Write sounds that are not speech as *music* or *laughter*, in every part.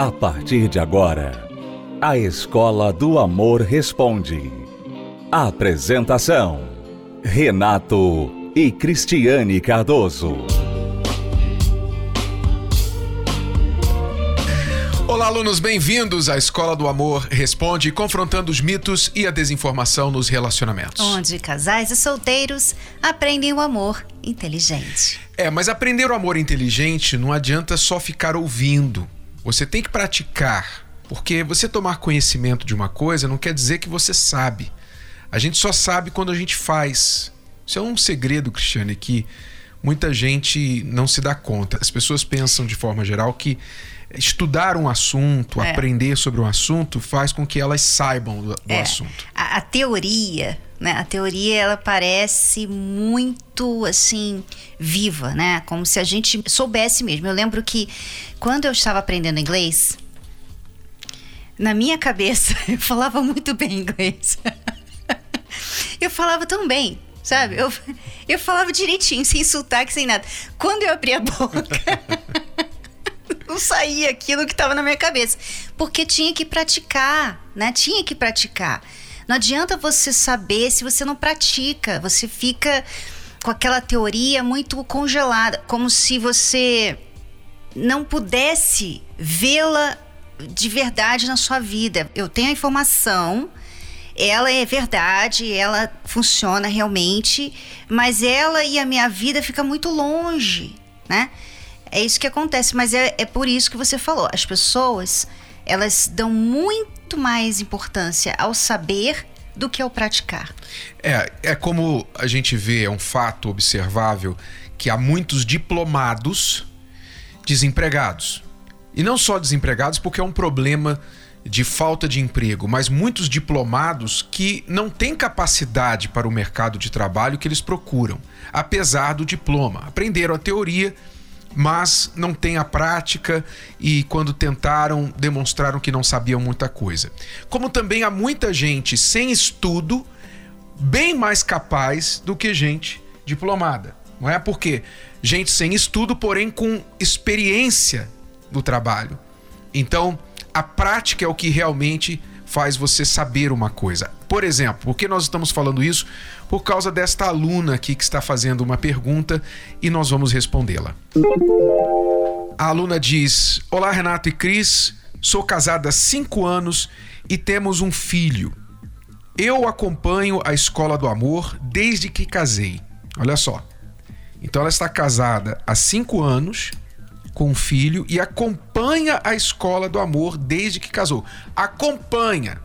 A partir de agora, a Escola do Amor Responde. Apresentação: Renato e Cristiane Cardoso. Olá, alunos, bem-vindos à Escola do Amor Responde, confrontando os mitos e a desinformação nos relacionamentos. Onde casais e solteiros aprendem o amor inteligente. É, mas aprender o amor inteligente não adianta só ficar ouvindo. Você tem que praticar, porque você tomar conhecimento de uma coisa não quer dizer que você sabe. A gente só sabe quando a gente faz. Isso é um segredo, Cristiane, que muita gente não se dá conta. As pessoas pensam de forma geral que estudar um assunto, é. aprender sobre um assunto, faz com que elas saibam do, do é. assunto. A, a, teoria, né? A teoria ela parece muito assim viva, né? Como se a gente soubesse mesmo. Eu lembro que quando eu estava aprendendo inglês, na minha cabeça *laughs* eu falava muito bem inglês. *laughs* eu falava tão bem, sabe? Eu, eu falava direitinho, sem sotaque, sem nada. Quando eu abri a boca *laughs* não saía aquilo que estava na minha cabeça. Porque tinha que praticar, né? Tinha que praticar. Não adianta você saber se você não pratica. Você fica com aquela teoria muito congelada, como se você não pudesse vê-la de verdade na sua vida. Eu tenho a informação, ela é verdade, ela funciona realmente, mas ela e a minha vida fica muito longe, né? É isso que acontece, mas é, é por isso que você falou. As pessoas, elas dão muito mais importância ao saber do que ao praticar. É, é como a gente vê, é um fato observável que há muitos diplomados desempregados. E não só desempregados, porque é um problema de falta de emprego, mas muitos diplomados que não têm capacidade para o mercado de trabalho que eles procuram, apesar do diploma. Aprenderam a teoria, mas não têm a prática e, quando tentaram, demonstraram que não sabiam muita coisa. Como também há muita gente sem estudo, bem mais capaz do que gente diplomada. Não é porque gente sem estudo, porém com experiência no trabalho. Então, a prática é o que realmente faz você saber uma coisa. Por exemplo, por que nós estamos falando isso? Por causa desta aluna aqui que está fazendo uma pergunta e nós vamos respondê-la. A aluna diz: Olá, Renato e Cris, sou casada há cinco anos e temos um filho. Eu acompanho a escola do amor desde que casei. Olha só. Então ela está casada há cinco anos com um filho e acompanha a escola do amor desde que casou. Acompanha.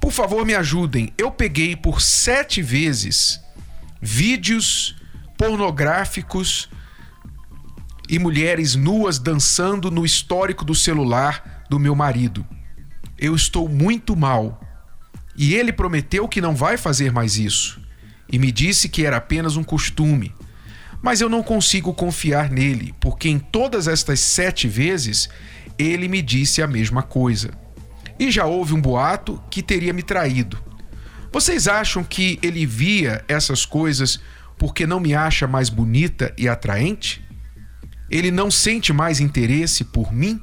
Por favor, me ajudem. Eu peguei por sete vezes vídeos pornográficos e mulheres nuas dançando no histórico do celular do meu marido. Eu estou muito mal. E ele prometeu que não vai fazer mais isso. E me disse que era apenas um costume mas eu não consigo confiar nele, porque em todas estas sete vezes ele me disse a mesma coisa. E já houve um boato que teria me traído. Vocês acham que ele via essas coisas porque não me acha mais bonita e atraente? Ele não sente mais interesse por mim?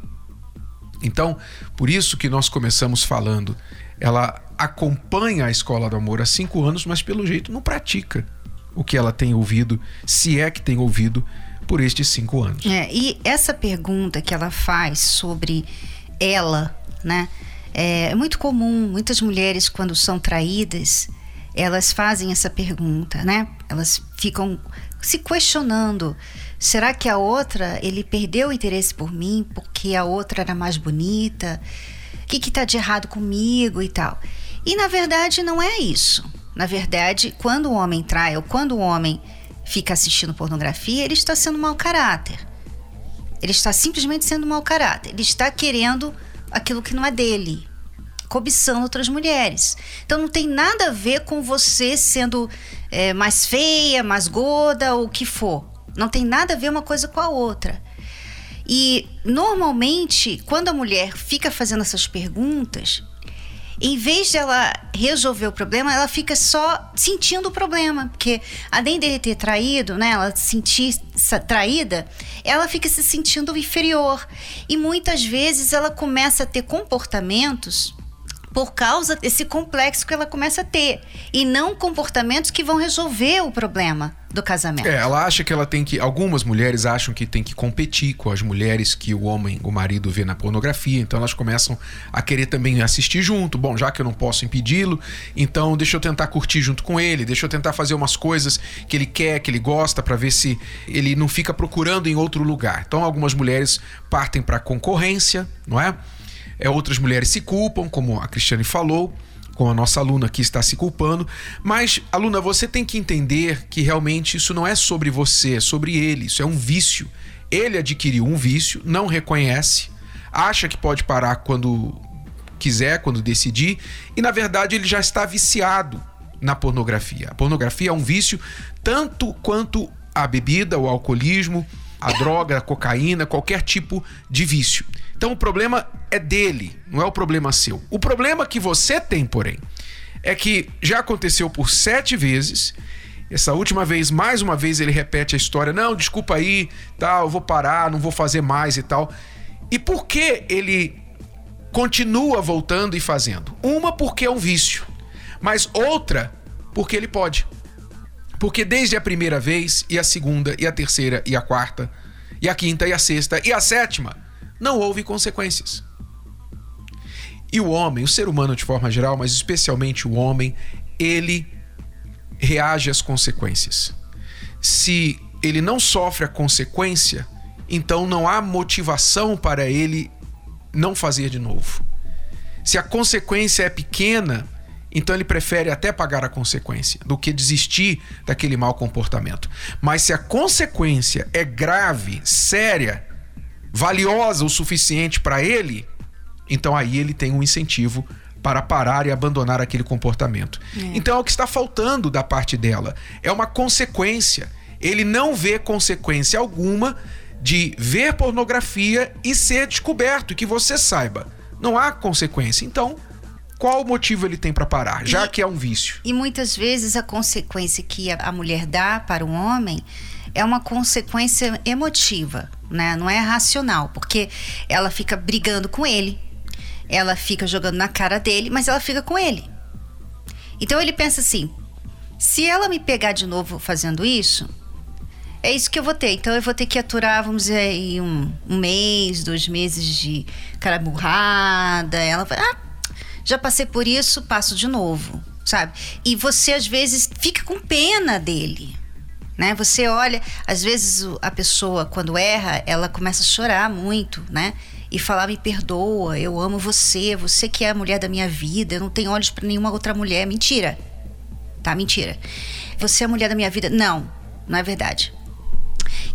Então, por isso que nós começamos falando. Ela acompanha a escola do amor há cinco anos, mas pelo jeito não pratica o que ela tem ouvido, se é que tem ouvido por estes cinco anos. É, e essa pergunta que ela faz sobre ela, né? É muito comum, muitas mulheres, quando são traídas, elas fazem essa pergunta, né? Elas ficam se questionando: será que a outra, ele perdeu o interesse por mim porque a outra era mais bonita? O que está de errado comigo e tal? E na verdade não é isso. Na verdade, quando o homem trai ou quando o homem fica assistindo pornografia, ele está sendo mau caráter. Ele está simplesmente sendo mau caráter. Ele está querendo aquilo que não é dele, cobiçando outras mulheres. Então não tem nada a ver com você sendo é, mais feia, mais gorda ou o que for. Não tem nada a ver uma coisa com a outra. E normalmente, quando a mulher fica fazendo essas perguntas, em vez dela resolver o problema, ela fica só sentindo o problema. Porque além dele ter traído, né, ela se sentir traída, ela fica se sentindo inferior. E muitas vezes ela começa a ter comportamentos por causa desse complexo que ela começa a ter. E não comportamentos que vão resolver o problema do casamento. É, ela acha que ela tem que. Algumas mulheres acham que tem que competir com as mulheres que o homem, o marido, vê na pornografia. Então elas começam a querer também assistir junto. Bom, já que eu não posso impedi-lo, então deixa eu tentar curtir junto com ele, deixa eu tentar fazer umas coisas que ele quer, que ele gosta, para ver se ele não fica procurando em outro lugar. Então algumas mulheres partem para concorrência, não é? é, outras mulheres se culpam, como a Cristiane falou, como a nossa aluna aqui está se culpando. Mas, aluna, você tem que entender que realmente isso não é sobre você, é sobre ele. Isso é um vício. Ele adquiriu um vício, não reconhece, acha que pode parar quando quiser, quando decidir, e na verdade ele já está viciado na pornografia. A pornografia é um vício tanto quanto a bebida, o alcoolismo, a droga, a cocaína, qualquer tipo de vício. Então o problema é dele, não é o problema seu. O problema que você tem, porém, é que já aconteceu por sete vezes. Essa última vez, mais uma vez, ele repete a história: não, desculpa aí, tal, eu vou parar, não vou fazer mais e tal. E por que ele continua voltando e fazendo? Uma, porque é um vício, mas outra, porque ele pode. Porque desde a primeira vez, e a segunda, e a terceira, e a quarta, e a quinta, e a sexta, e a sétima, não houve consequências. E o homem, o ser humano de forma geral, mas especialmente o homem, ele reage às consequências. Se ele não sofre a consequência, então não há motivação para ele não fazer de novo. Se a consequência é pequena, então ele prefere até pagar a consequência do que desistir daquele mau comportamento. Mas se a consequência é grave, séria, valiosa o suficiente para ele, então aí ele tem um incentivo para parar e abandonar aquele comportamento. É. Então é o que está faltando da parte dela. É uma consequência. Ele não vê consequência alguma de ver pornografia e ser descoberto, que você saiba. Não há consequência. Então, qual motivo ele tem para parar, já e, que é um vício? E muitas vezes a consequência que a mulher dá para o homem é uma consequência emotiva, né? Não é racional, porque ela fica brigando com ele, ela fica jogando na cara dele, mas ela fica com ele. Então ele pensa assim: se ela me pegar de novo fazendo isso, é isso que eu vou ter. Então eu vou ter que aturar, vamos dizer, aí um, um mês, dois meses de cara burrada. Ela vai, ah, já passei por isso, passo de novo, sabe? E você às vezes fica com pena dele né? Você olha, às vezes a pessoa quando erra, ela começa a chorar muito, né? E falar me perdoa, eu amo você, você que é a mulher da minha vida, eu não tenho olhos para nenhuma outra mulher, mentira. Tá, mentira. Você é a mulher da minha vida? Não, não é verdade.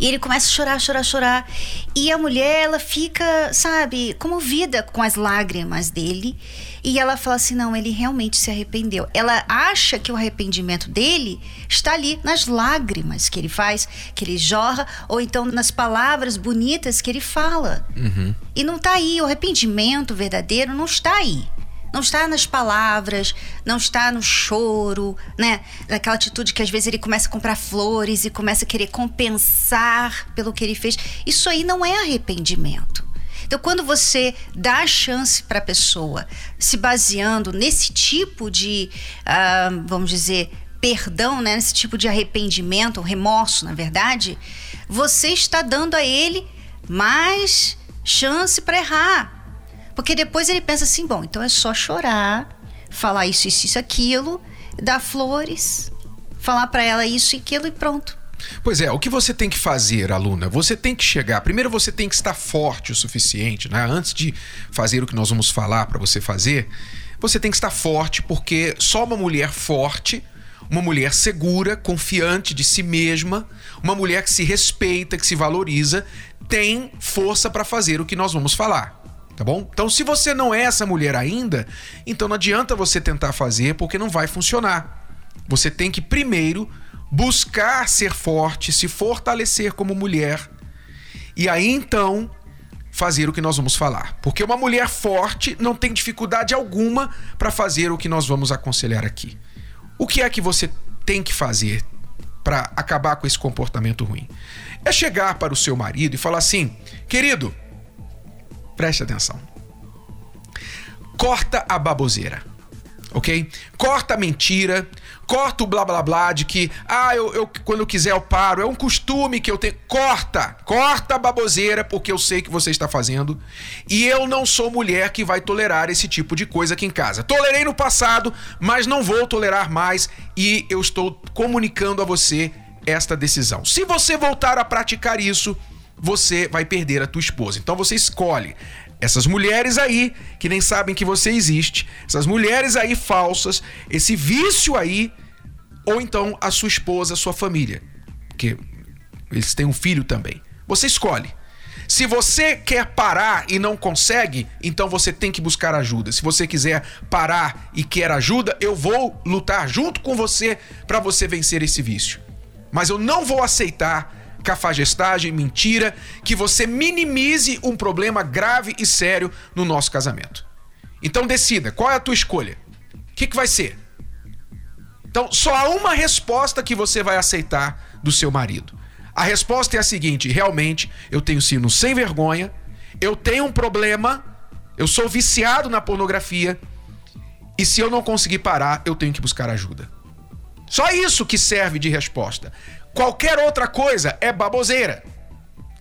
E ele começa a chorar, chorar, chorar. E a mulher, ela fica, sabe, comovida com as lágrimas dele. E ela fala assim: não, ele realmente se arrependeu. Ela acha que o arrependimento dele está ali nas lágrimas que ele faz, que ele jorra, ou então nas palavras bonitas que ele fala. Uhum. E não está aí. O arrependimento verdadeiro não está aí. Não está nas palavras, não está no choro, né? Naquela atitude que às vezes ele começa a comprar flores e começa a querer compensar pelo que ele fez. Isso aí não é arrependimento. Então, quando você dá a chance para a pessoa, se baseando nesse tipo de, uh, vamos dizer, perdão, né? nesse tipo de arrependimento, remorso, na verdade, você está dando a ele mais chance para errar. Porque depois ele pensa assim: bom, então é só chorar, falar isso, isso, isso, aquilo, dar flores, falar para ela isso e aquilo e pronto. Pois é, o que você tem que fazer, aluna? Você tem que chegar. Primeiro, você tem que estar forte o suficiente, né? Antes de fazer o que nós vamos falar para você fazer, você tem que estar forte, porque só uma mulher forte, uma mulher segura, confiante de si mesma, uma mulher que se respeita, que se valoriza, tem força para fazer o que nós vamos falar tá bom? Então, se você não é essa mulher ainda, então não adianta você tentar fazer porque não vai funcionar. Você tem que primeiro buscar ser forte, se fortalecer como mulher. E aí então fazer o que nós vamos falar. Porque uma mulher forte não tem dificuldade alguma para fazer o que nós vamos aconselhar aqui. O que é que você tem que fazer para acabar com esse comportamento ruim? É chegar para o seu marido e falar assim: querido, preste atenção. Corta a baboseira ok? Corta a mentira, corta o blá blá blá de que, ah, eu, eu, quando eu quiser eu paro, é um costume que eu tenho. Corta, corta a baboseira, porque eu sei que você está fazendo. E eu não sou mulher que vai tolerar esse tipo de coisa aqui em casa. Tolerei no passado, mas não vou tolerar mais e eu estou comunicando a você esta decisão. Se você voltar a praticar isso, você vai perder a tua esposa. Então você escolhe essas mulheres aí que nem sabem que você existe, essas mulheres aí falsas, esse vício aí, ou então a sua esposa, a sua família, porque eles têm um filho também. Você escolhe. Se você quer parar e não consegue, então você tem que buscar ajuda. Se você quiser parar e quer ajuda, eu vou lutar junto com você para você vencer esse vício. Mas eu não vou aceitar cafajestagem, mentira, que você minimize um problema grave e sério no nosso casamento. Então decida, qual é a tua escolha? O que, que vai ser? Então, só há uma resposta que você vai aceitar do seu marido. A resposta é a seguinte: realmente, eu tenho sino sem vergonha, eu tenho um problema, eu sou viciado na pornografia, e se eu não conseguir parar, eu tenho que buscar ajuda. Só isso que serve de resposta. Qualquer outra coisa é baboseira.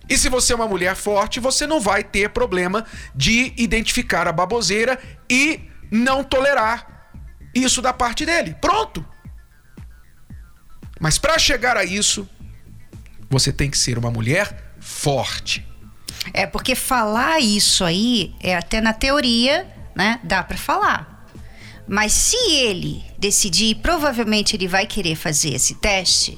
E se você é uma mulher forte, você não vai ter problema de identificar a baboseira e não tolerar isso da parte dele. Pronto. Mas para chegar a isso, você tem que ser uma mulher forte. É porque falar isso aí é até na teoria, né? Dá para falar. Mas se ele decidir, provavelmente ele vai querer fazer esse teste,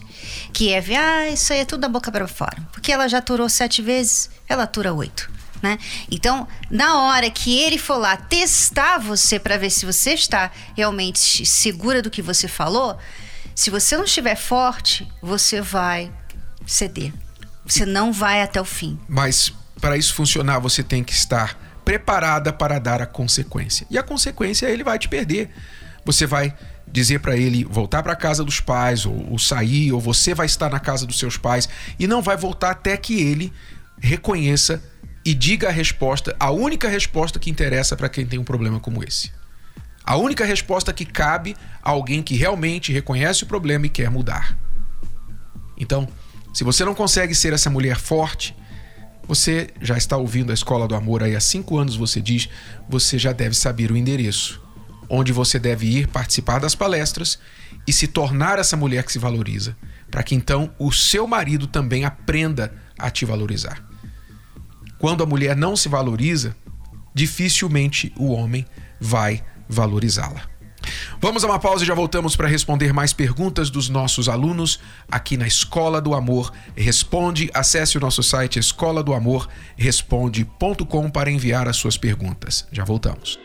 que é ver, ah, isso aí é tudo da boca para fora. Porque ela já aturou sete vezes, ela atura oito. Né? Então, na hora que ele for lá testar você para ver se você está realmente segura do que você falou, se você não estiver forte, você vai ceder. Você não vai até o fim. Mas para isso funcionar, você tem que estar preparada para dar a consequência. E a consequência ele vai te perder. Você vai dizer para ele voltar para a casa dos pais, ou, ou, sair, ou você vai estar na casa dos seus pais, e não vai voltar até que ele reconheça e diga a resposta, a única resposta que interessa para quem tem um problema como esse. A única resposta que cabe a alguém que realmente reconhece o problema e quer mudar. Então, se você não consegue ser essa mulher forte, você já está ouvindo a Escola do Amor aí há cinco anos, você diz, você já deve saber o endereço, onde você deve ir participar das palestras e se tornar essa mulher que se valoriza, para que então o seu marido também aprenda a te valorizar. Quando a mulher não se valoriza, dificilmente o homem vai valorizá-la. Vamos a uma pausa e já voltamos para responder mais perguntas dos nossos alunos aqui na Escola do Amor Responde. Acesse o nosso site escola do amor responde.com para enviar as suas perguntas. Já voltamos.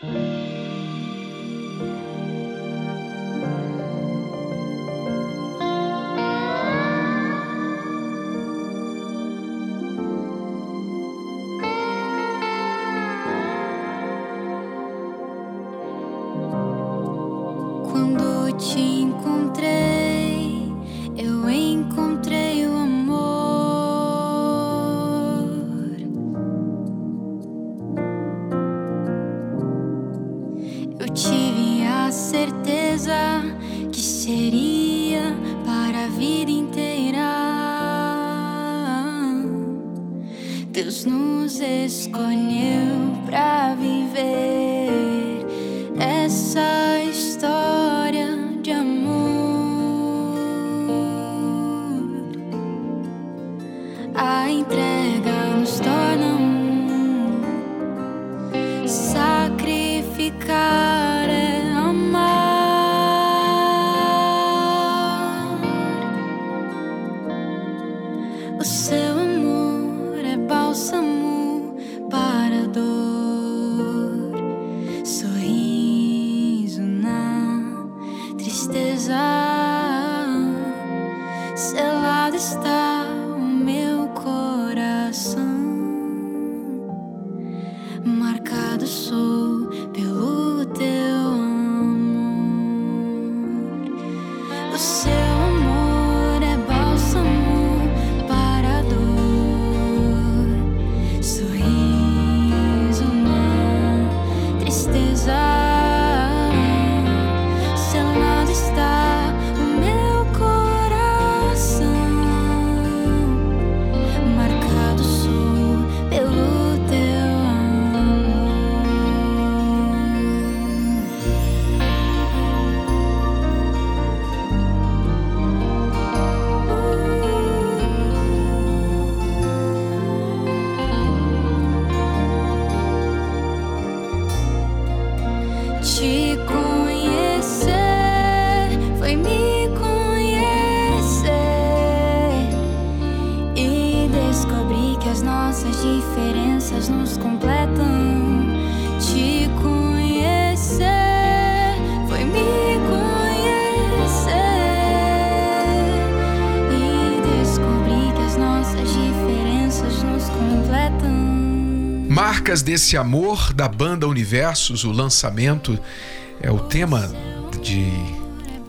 Desse amor da banda Universos, o lançamento é o tema de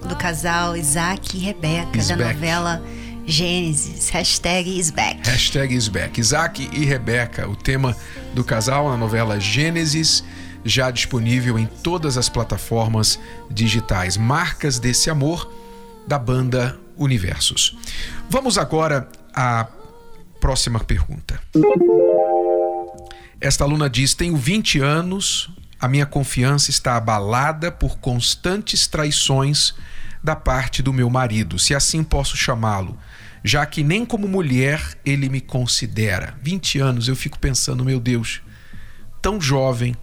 Do casal Isaac e Rebeca, Is da back. novela Gênesis. Hashtag is back. Hashtag Isback. Isaac e Rebeca, o tema do casal na novela Gênesis, já disponível em todas as plataformas digitais. Marcas desse amor da banda Universos. Vamos agora à próxima pergunta. Esta aluna diz: Tenho 20 anos, a minha confiança está abalada por constantes traições da parte do meu marido, se assim posso chamá-lo, já que nem como mulher ele me considera. 20 anos, eu fico pensando, meu Deus, tão jovem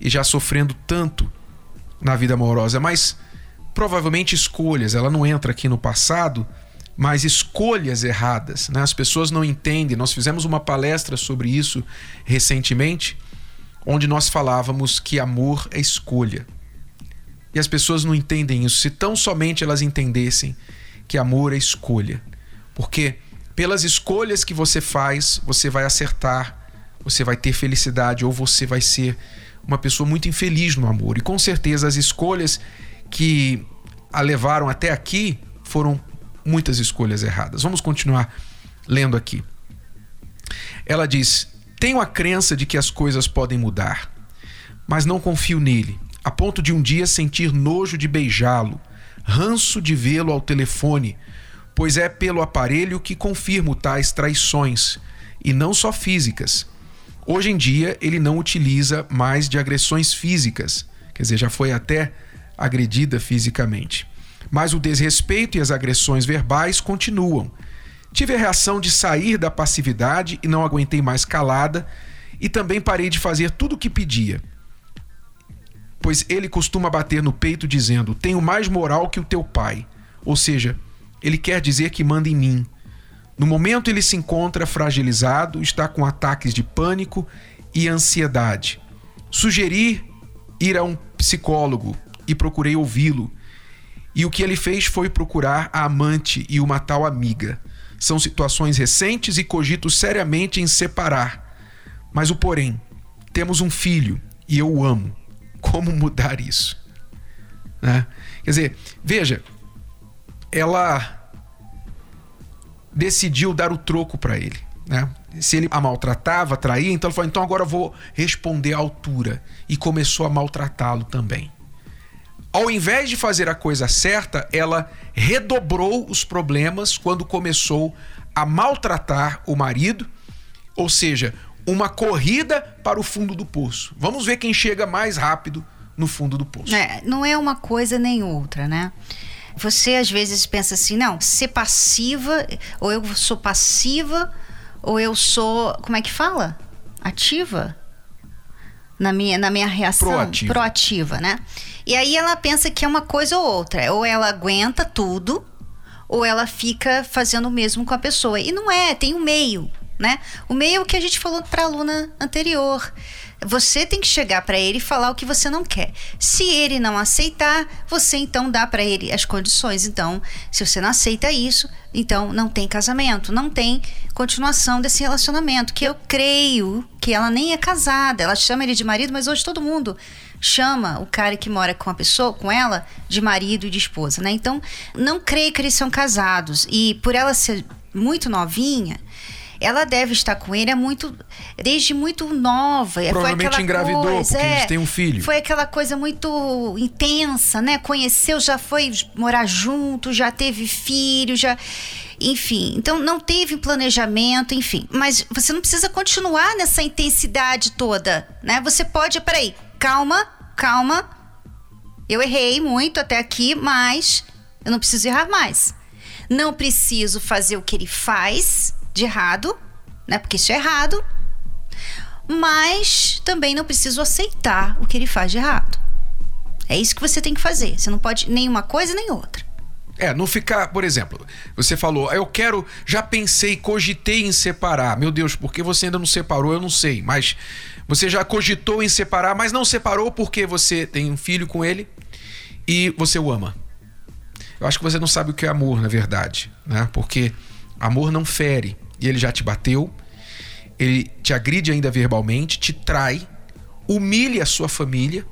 e já sofrendo tanto na vida amorosa, mas provavelmente escolhas, ela não entra aqui no passado, mas escolhas erradas, né? As pessoas não entendem. Nós fizemos uma palestra sobre isso recentemente, onde nós falávamos que amor é escolha. E as pessoas não entendem isso. Se tão somente elas entendessem que amor é escolha. Porque pelas escolhas que você faz, você vai acertar, você vai ter felicidade ou você vai ser uma pessoa muito infeliz no amor. E com certeza as escolhas que a levaram até aqui foram muitas escolhas erradas. Vamos continuar lendo aqui. Ela diz: Tenho a crença de que as coisas podem mudar, mas não confio nele, a ponto de um dia sentir nojo de beijá-lo, ranço de vê-lo ao telefone, pois é pelo aparelho que confirmo tais traições, e não só físicas. Hoje em dia, ele não utiliza mais de agressões físicas, quer dizer, já foi até agredida fisicamente. Mas o desrespeito e as agressões verbais continuam. Tive a reação de sair da passividade e não aguentei mais calada, e também parei de fazer tudo o que pedia. Pois ele costuma bater no peito dizendo: Tenho mais moral que o teu pai. Ou seja, ele quer dizer que manda em mim. No momento ele se encontra fragilizado, está com ataques de pânico e ansiedade. Sugeri ir a um psicólogo e procurei ouvi-lo. E o que ele fez foi procurar a amante e uma tal amiga. São situações recentes e cogito seriamente em separar. Mas o porém, temos um filho e eu o amo. Como mudar isso? Né? Quer dizer, veja, ela decidiu dar o troco para ele. Né? Se ele a maltratava, traía, então ela falou: então agora eu vou responder à altura. E começou a maltratá-lo também. Ao invés de fazer a coisa certa, ela redobrou os problemas quando começou a maltratar o marido, ou seja, uma corrida para o fundo do poço. Vamos ver quem chega mais rápido no fundo do poço. É, não é uma coisa nem outra, né? Você às vezes pensa assim, não, ser passiva, ou eu sou passiva, ou eu sou, como é que fala? Ativa? Na minha, na minha reação. Proativa. Proativa, né? E aí ela pensa que é uma coisa ou outra. Ou ela aguenta tudo, ou ela fica fazendo o mesmo com a pessoa. E não é, tem um meio, né? O meio é que a gente falou para a aluna anterior. Você tem que chegar para ele e falar o que você não quer. Se ele não aceitar, você então dá para ele as condições. Então, se você não aceita isso, então não tem casamento, não tem continuação desse relacionamento. Que eu creio que ela nem é casada. Ela chama ele de marido, mas hoje todo mundo chama o cara que mora com a pessoa, com ela, de marido e de esposa, né? Então, não creio que eles são casados. E por ela ser muito novinha, ela deve estar com ele é muito desde muito nova. Provavelmente engravidou, coisa, porque é, eles têm um filho. Foi aquela coisa muito intensa, né? Conheceu, já foi morar junto, já teve filho, já enfim, então não teve planejamento, enfim. Mas você não precisa continuar nessa intensidade toda, né? Você pode, peraí, calma, calma. Eu errei muito até aqui, mas eu não preciso errar mais. Não preciso fazer o que ele faz de errado, né? Porque isso é errado. Mas também não preciso aceitar o que ele faz de errado. É isso que você tem que fazer. Você não pode nem uma coisa nem outra. É, não ficar, por exemplo, você falou, eu quero, já pensei, cogitei em separar. Meu Deus, por que você ainda não separou? Eu não sei, mas você já cogitou em separar, mas não separou porque você tem um filho com ele e você o ama. Eu acho que você não sabe o que é amor, na verdade, né? Porque amor não fere e ele já te bateu, ele te agride ainda verbalmente, te trai, humilha a sua família.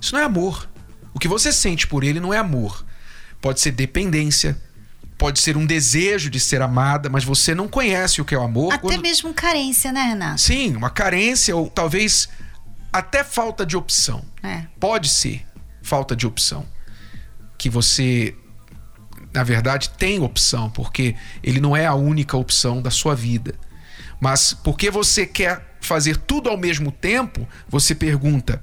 Isso não é amor. O que você sente por ele não é amor. Pode ser dependência, pode ser um desejo de ser amada, mas você não conhece o que é o amor. Até quando... mesmo carência, né, Renato? Sim, uma carência ou talvez até falta de opção. É. Pode ser falta de opção. Que você, na verdade, tem opção, porque ele não é a única opção da sua vida. Mas porque você quer fazer tudo ao mesmo tempo, você pergunta: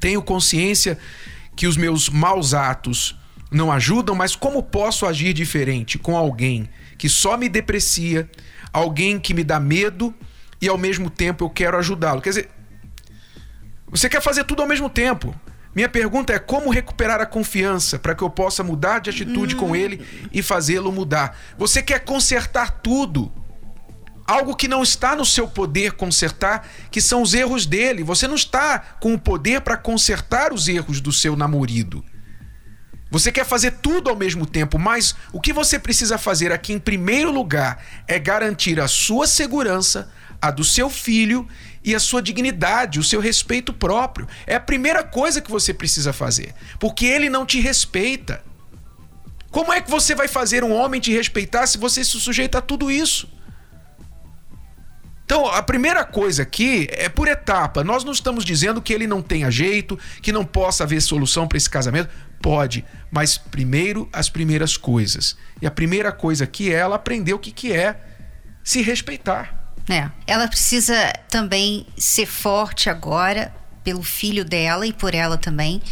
tenho consciência que os meus maus atos não ajudam, mas como posso agir diferente com alguém que só me deprecia, alguém que me dá medo e ao mesmo tempo eu quero ajudá-lo? Quer dizer, você quer fazer tudo ao mesmo tempo. Minha pergunta é como recuperar a confiança para que eu possa mudar de atitude hum. com ele e fazê-lo mudar. Você quer consertar tudo algo que não está no seu poder consertar, que são os erros dele. Você não está com o poder para consertar os erros do seu namorado. Você quer fazer tudo ao mesmo tempo, mas o que você precisa fazer aqui em primeiro lugar é garantir a sua segurança, a do seu filho e a sua dignidade, o seu respeito próprio. É a primeira coisa que você precisa fazer, porque ele não te respeita. Como é que você vai fazer um homem te respeitar se você se sujeita a tudo isso? Então, a primeira coisa aqui é por etapa. Nós não estamos dizendo que ele não tenha jeito, que não possa haver solução para esse casamento. Pode, mas primeiro as primeiras coisas. E a primeira coisa aqui é ela aprender o que, que é se respeitar. É. Ela precisa também ser forte agora pelo filho dela e por ela também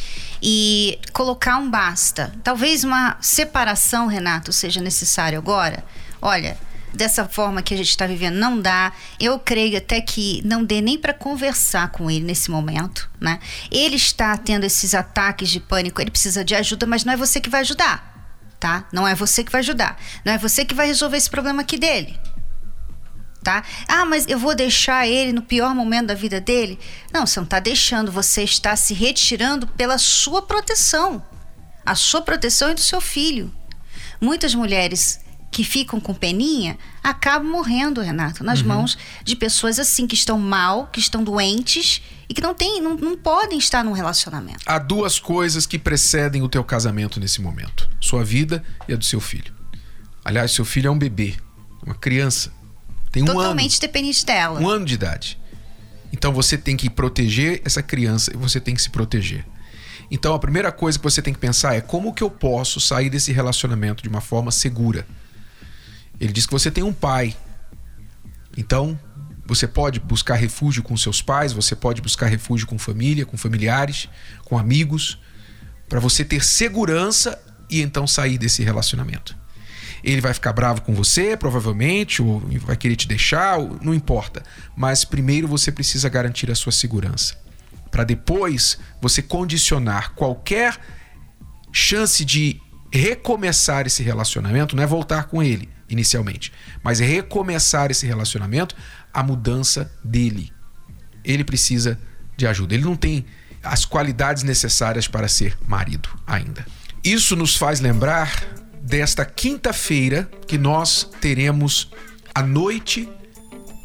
e colocar um basta. Talvez uma separação, Renato, seja necessário agora. Olha, dessa forma que a gente está vivendo não dá. Eu creio até que não dê nem para conversar com ele nesse momento, né? Ele está tendo esses ataques de pânico, ele precisa de ajuda, mas não é você que vai ajudar, tá? Não é você que vai ajudar. Não é você que vai resolver esse problema aqui dele. Tá? Ah, mas eu vou deixar ele no pior momento da vida dele? Não, você não está deixando, você está se retirando pela sua proteção. A sua proteção e do seu filho. Muitas mulheres que ficam com peninha acabam morrendo, Renato, nas uhum. mãos de pessoas assim que estão mal, que estão doentes e que não tem, não, não podem estar num relacionamento. Há duas coisas que precedem o teu casamento nesse momento: sua vida e a do seu filho. Aliás, seu filho é um bebê, uma criança. Tem um Totalmente ano, dependente dela. Um ano de idade. Então você tem que proteger essa criança e você tem que se proteger. Então a primeira coisa que você tem que pensar é como que eu posso sair desse relacionamento de uma forma segura. Ele diz que você tem um pai. Então, você pode buscar refúgio com seus pais, você pode buscar refúgio com família, com familiares, com amigos, para você ter segurança e então sair desse relacionamento. Ele vai ficar bravo com você, provavelmente, ou vai querer te deixar, não importa. Mas primeiro você precisa garantir a sua segurança. Para depois você condicionar qualquer chance de recomeçar esse relacionamento, não é voltar com ele, inicialmente, mas recomeçar esse relacionamento, a mudança dele. Ele precisa de ajuda. Ele não tem as qualidades necessárias para ser marido ainda. Isso nos faz lembrar desta quinta-feira que nós teremos a noite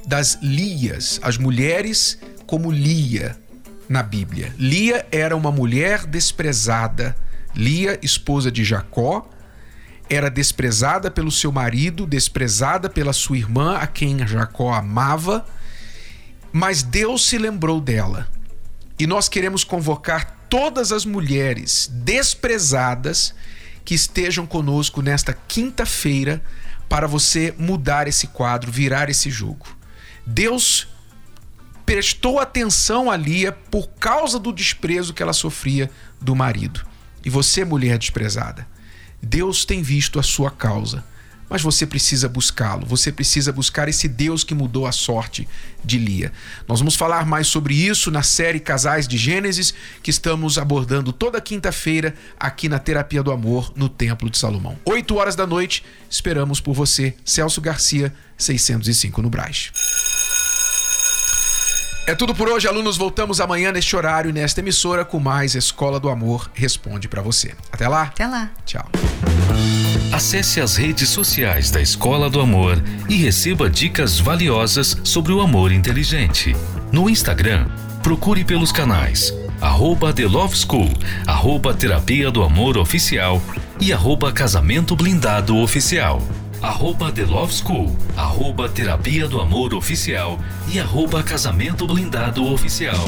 das Lias, as mulheres como Lia na Bíblia. Lia era uma mulher desprezada. Lia, esposa de Jacó, era desprezada pelo seu marido, desprezada pela sua irmã, a quem Jacó amava, mas Deus se lembrou dela. E nós queremos convocar todas as mulheres desprezadas que estejam conosco nesta quinta-feira para você mudar esse quadro, virar esse jogo. Deus prestou atenção a Lia por causa do desprezo que ela sofria do marido. E você, mulher desprezada, Deus tem visto a sua causa, mas você precisa buscá-lo. Você precisa buscar esse Deus que mudou a sorte de Lia. Nós vamos falar mais sobre isso na série Casais de Gênesis, que estamos abordando toda quinta-feira aqui na Terapia do Amor, no Templo de Salomão. 8 horas da noite, esperamos por você. Celso Garcia, 605 no Braz. É tudo por hoje, alunos. Voltamos amanhã neste horário, nesta emissora, com mais Escola do Amor Responde para você. Até lá. Até lá. Tchau. Acesse as redes sociais da Escola do Amor e receba dicas valiosas sobre o amor inteligente. No Instagram, procure pelos canais arroba The arroba Terapia do Amor Oficial e arroba Casamento Blindado Oficial arroba The Love School, arroba Terapia do Amor Oficial e arroba Casamento Blindado Oficial.